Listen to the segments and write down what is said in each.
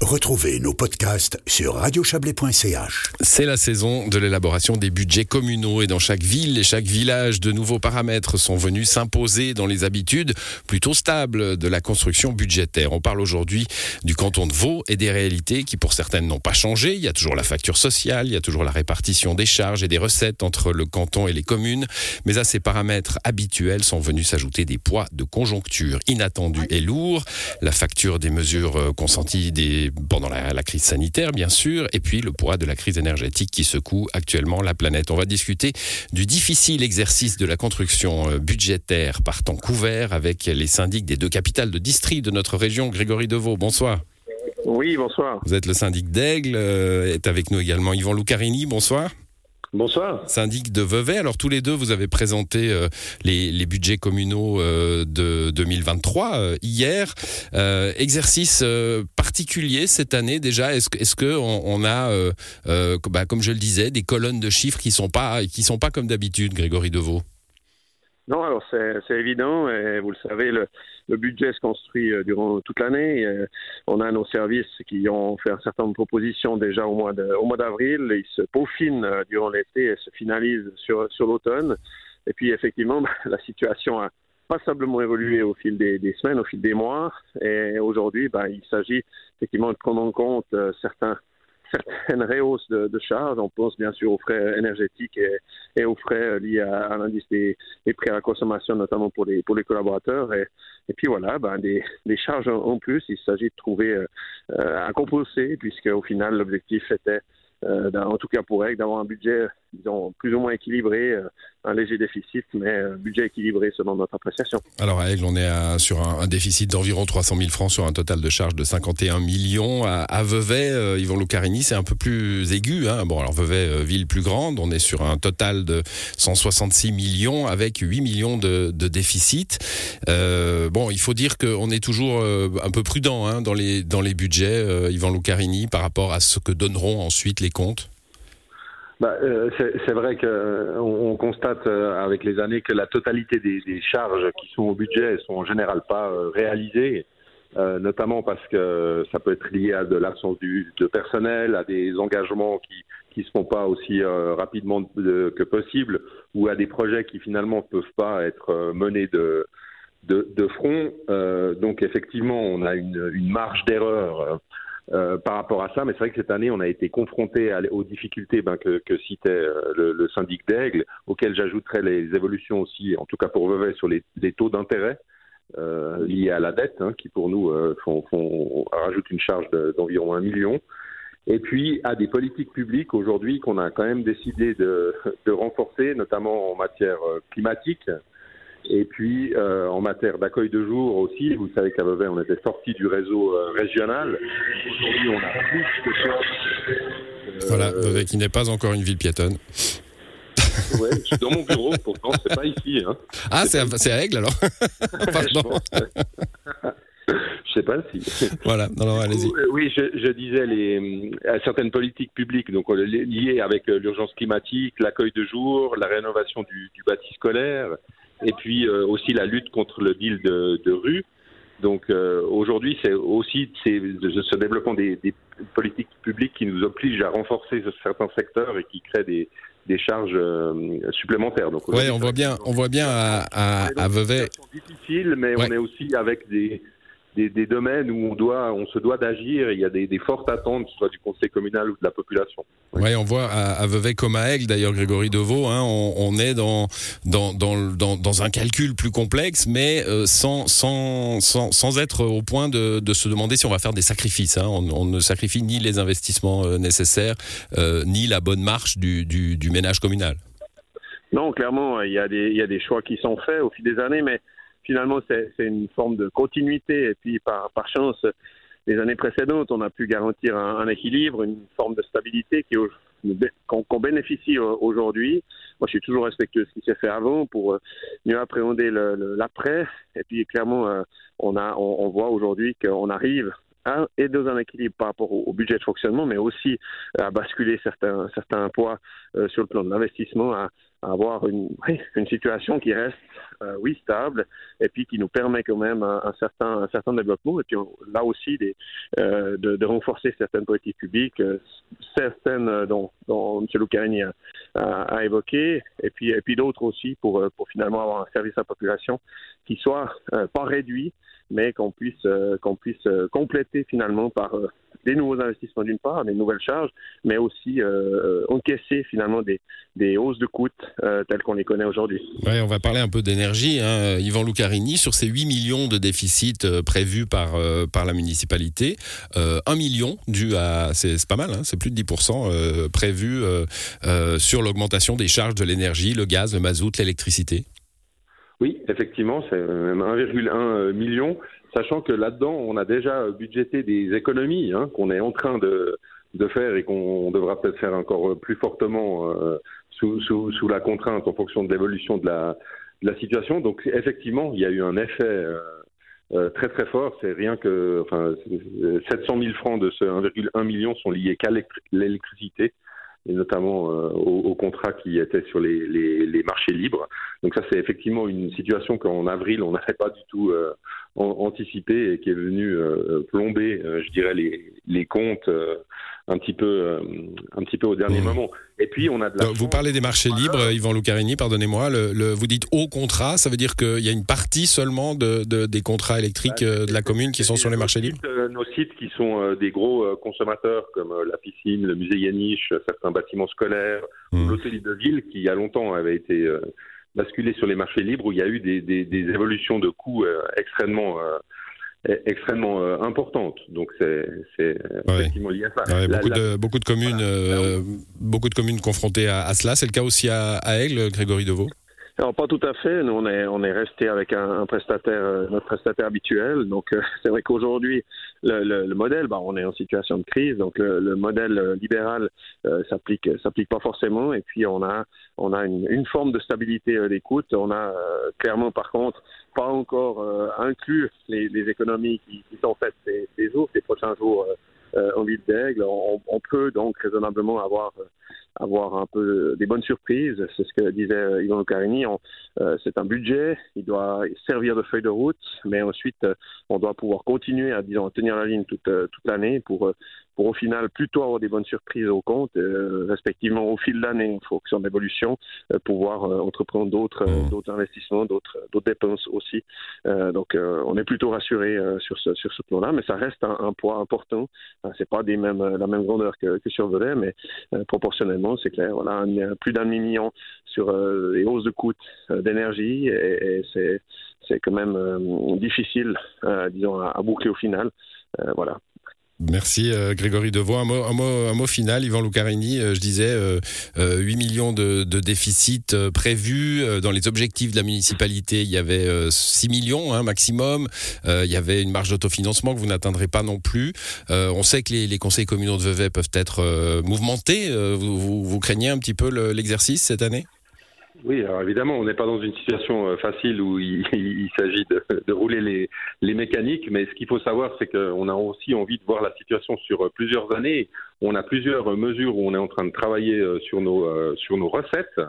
Retrouvez nos podcasts sur radiochablais.ch. C'est la saison de l'élaboration des budgets communaux et dans chaque ville et chaque village, de nouveaux paramètres sont venus s'imposer dans les habitudes plutôt stables de la construction budgétaire. On parle aujourd'hui du canton de Vaud et des réalités qui pour certaines n'ont pas changé. Il y a toujours la facture sociale, il y a toujours la répartition des charges et des recettes entre le canton et les communes. Mais à ces paramètres habituels sont venus s'ajouter des poids de conjoncture inattendus et lourds. La facture des mesures consenties des pendant la, crise sanitaire, bien sûr, et puis le poids de la crise énergétique qui secoue actuellement la planète. On va discuter du difficile exercice de la construction euh, budgétaire par temps couvert avec les syndics des deux capitales de district de notre région. Grégory Deveau, bonsoir. Oui, bonsoir. Vous êtes le syndic d'Aigle, euh, est avec nous également Yvan Lucarini, bonsoir. Bonsoir. Syndic de Vevey. Alors tous les deux, vous avez présenté euh, les, budgets communaux euh, de 2023 euh, hier. exercice particulier cette année déjà. Est-ce est que on, a, bah, comme je le disais, des colonnes de chiffres qui sont sont pas comme d'habitude, Grégory Deveau non, alors c'est évident, vous le savez, le, budget se construit euh, durant toute l'année. Euh, on a nos services qui ont fait un certain nombre de propositions déjà au mois d'avril. Ils se peaufinent euh, durant l'été et se finalisent sur, l'automne. Et puis effectivement, la situation a passablement évolué au fil des, semaines, au fil des mois. Et aujourd'hui, bah, il s'agit effectivement de prendre en compte certains certaines rehausses de, charges. On pense bien sûr aux frais énergétiques et, aux frais liés à, l'indice des, prix à la consommation, notamment pour les, pour les collaborateurs. Et, et puis voilà, ben des, des, charges en plus, il s'agit de trouver euh, à compenser, puisque au final, l'objectif était euh, en tout cas pour elle, d'avoir un budget disons, plus ou moins équilibré, euh, un léger déficit, mais un budget équilibré selon notre appréciation. Alors à Aigle, on est sur un, déficit d'environ 300 000 francs sur un total de charges de 51 millions. À, Vevey, euh, Lucarini, c'est un peu plus aigu. Hein. Bon, alors Vevey, euh, ville plus grande, on est sur un total de 166 millions avec 8 millions de, déficit. bon, il faut dire qu'on est toujours un peu prudent hein, dans, les, dans les budgets, Yvan Lucarini, par rapport à ce que donneront ensuite les comptes. Bah, euh, c'est vrai qu'on euh, on constate euh, avec les années que la totalité des, des, charges qui sont au budget sont en général pas réalisées, notamment parce que ça peut être lié à de l'absence de personnel, à des engagements qui qui se font pas aussi rapidement que possible, ou à des projets qui finalement peuvent pas être menés de de, de front. donc effectivement, on a une, une marge d'erreur euh, par rapport à ça. Mais c'est vrai que cette année, on a été confronté aux difficultés ben, que, que, citait euh, le, le, syndic d'Aigle, auxquelles j'ajouterais les évolutions aussi, en tout cas pour Vevey, sur les, les taux d'intérêt. Euh, liés à la dette, hein, qui pour nous euh, font, font, rajoutent une charge d'environ un million. Et puis à des politiques publiques aujourd'hui qu'on a quand même décidé de, de renforcer, notamment en matière climatique, et puis, euh, en matière d'accueil de jour aussi, vous savez qu'à Vevey, on était sorti du réseau euh, régional. Aujourd'hui, on a plus de choses. voilà, Vevey qui n'est pas encore une ville piétonne. ouais, je suis dans mon bureau, pourtant, c'est pas ici. Hein. Ah, c'est à, Aigle alors Pardon. Je sais pas si. Voilà, non, non, allez-y. Oui, je, je, disais les, certaines politiques publiques donc liées avec l'urgence climatique, l'accueil de jour, la rénovation du, du bâti scolaire, et puis euh, aussi la lutte contre le deal de, de rue. Donc euh, aujourd'hui, c'est aussi ce développement des, des, politiques publiques qui nous oblige à renforcer certains secteurs et qui créent des, des charges euh, supplémentaires. Donc, ouais, on voit bien, on voit bien à, à, à Vevey. difficile, mais on est aussi avec des, des, domaines où on, doit, on se doit d'agir. Il y a des, fortes attentes, que ce soit du conseil communal ou de la population. Oui, on voit à, Vevey comme à Aigle, d'ailleurs, Grégory Deveau, hein, on, est dans dans, dans, dans, un calcul plus complexe, mais euh, sans, sans, sans, être au point de, de, se demander si on va faire des sacrifices. Hein. On, ne sacrifie ni les investissements euh, nécessaires, euh, ni la bonne marche du, du, du ménage communal. Non, clairement, il y, a des, il y a des choix qui sont faits au fil des années, mais finalement, c'est une forme de continuité. Et puis, par, chance, les années précédentes, on a pu garantir un, équilibre, une forme de stabilité qui qu'on bénéficie aujourd'hui. Moi, je suis toujours respectueux de ce qui s'est fait avant pour euh, mieux appréhender l'après. Et puis, clairement, euh, on, a, on, voit aujourd'hui qu'on arrive et dans un équilibre par rapport au, budget de fonctionnement, mais aussi à basculer certains, certains poids euh, sur le plan de l'investissement, à, avoir une, une situation qui reste, euh, oui, stable, et puis qui nous permet quand même un, certain, un certain développement, et puis là aussi euh, de, de, renforcer certaines politiques publiques, euh, certaines dont, M. Lucarini a, a, évoqué, et puis, et puis d'autres aussi pour, pour finalement avoir un service à la population qui soit pas réduit, mais qu'on puisse, qu'on puisse compléter finalement par des nouveaux investissements d'une part, des nouvelles charges, mais aussi euh, encaisser finalement des, des, hausses de coûts euh, telles qu'on les connaît aujourd'hui. Ouais, on va parler un peu d'énergie. Hein. Yvan Lucarini, sur ces 8 millions de déficits euh, prévus par, euh, par la municipalité, 1 million dû à, c'est pas mal, hein, c'est plus de 10% prévu sur l'augmentation des charges de l'énergie, le gaz, le mazout, l'électricité. Oui, effectivement, c'est même 1,1 million sachant que là-dedans, on a déjà budgété des économies hein, qu'on est en train de, de faire et qu'on devra peut-être faire encore plus fortement euh, sous, sous, sous, la contrainte en fonction de l'évolution de la, de la situation. Donc effectivement, il y a eu un effet euh, euh très très fort. C'est rien que enfin, 700 000 francs de ce 1,1 million sont liés qu'à l'électricité et notamment euh, aux, contrats qui étaient sur les, les, les marchés libres. Donc ça, c'est effectivement une situation qu'en avril, on n'avait pas du tout euh, anticipé et qui est venue euh, plomber, je dirais, les, les comptes un petit peu, un petit peu au dernier mmh. moment. Et puis on a de la Vous parlez des marchés libres, Yvan Lucarini, pardonnez-moi. Le, vous dites haut contrat, ça veut dire qu'il y a une partie seulement de, de des contrats électriques bah, de la commune qui sont sur les marchés libres. nos sites qui sont des gros consommateurs comme la piscine, le musée Yaniche, certains bâtiments scolaires, mmh. l'hôtel de ville qui il y a longtemps avait été basculé sur les marchés libres où il y a eu des, des, des évolutions de coûts extrêmement extrêmement euh, importante. Donc c'est effectivement lié à ça. beaucoup, de, beaucoup de communes, euh, beaucoup de communes confrontées à, cela. C'est le cas aussi à, à Aigle, Grégory Deveau. Alors pas tout à fait. Nous on est on est resté avec un, prestataire euh, notre prestataire habituel. Donc c'est vrai qu'aujourd'hui le, le, modèle, bah, on est en situation de crise. Donc le, modèle libéral s'applique s'applique pas forcément. Et puis on a on a une, une forme de stabilité d'écoute. On a clairement par contre pas encore euh, inclus les, les, économies qui, qui, sont faites ces, ces jours, ces prochains jours euh, euh en ville d'aigle. On, on, peut donc raisonnablement avoir euh, avoir un peu des bonnes surprises. C'est ce que disait Yvan Carini. Euh, c'est un budget, il doit servir de feuille de route, mais ensuite on doit pouvoir continuer à disons tenir la ligne toute toute l'année pour pour au final plutôt avoir des bonnes surprises au compte, euh, respectivement au fil de l'année, en fonction de l'évolution, euh, pouvoir euh, entreprendre d'autres mmh. d'autres investissements, d'autres d'autres dépenses aussi. donc on est plutôt rassuré sur ce sur ce plan-là, mais ça reste un, poids important. c'est pas des mêmes la même grandeur que, que sur Velay, mais proportionnellement c'est clair. Y a plus d'un million sur les hausses de coûts d'énergie et, c'est c'est quand même difficile, disons, à, à, boucler au final. voilà. Merci euh, Grégory Devoix. Un mot, final, Yvan Lucarini. Euh, je disais euh, 8 euh, millions de, de déficit prévus. Dans les objectifs de la municipalité, il y avait 6 millions hein, maximum. il y avait une marge d'autofinancement que vous n'atteindrez pas non plus. on sait que les, conseils communaux de Vevey peuvent être mouvementés. Vous, vous, craignez un petit peu l'exercice cette année? Oui, alors évidemment, on n'est pas dans une situation euh, facile où il, il s'agit de, de, rouler les, les, mécaniques, mais ce qu'il faut savoir, c'est qu'on a aussi envie de voir la situation sur euh, plusieurs années. On a plusieurs mesures où on est en train de travailler euh, sur nos, sur nos recettes.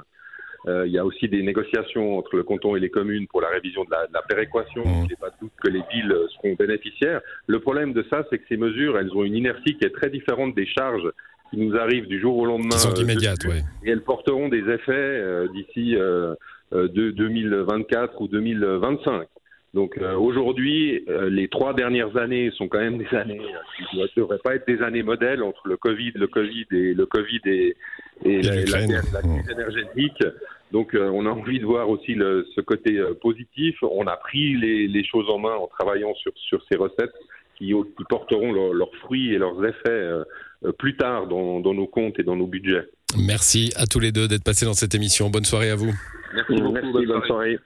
Euh, il y a aussi des négociations entre le canton et les communes pour la révision de la, de la péréquation. Mmh. Il n'est pas de doute que les villes seront bénéficiaires. Le problème de ça, c'est que ces mesures, elles ont une inertie qui est très différente des charges qui nous arrivent du jour au lendemain. Qui sont euh, immédiates, oui. Et elles porteront des effets euh, d'ici euh, de 2024 ou 2025. Donc aujourd'hui, les trois dernières années sont quand même des années qui ne devraient pas être des années modèles entre le Covid, le Covid et le Covid et, et, la, crise énergétique. Donc on a envie de voir aussi le, ce côté positif. On a pris les, les, choses en main en travaillant sur, sur ces recettes qui, qui porteront leurs fruits et leurs effets euh, plus tard dans, dans, nos comptes et dans nos budgets. Merci à tous les deux d'être passés dans cette émission. Bonne soirée à vous. Merci beaucoup. Merci, bonne soirée.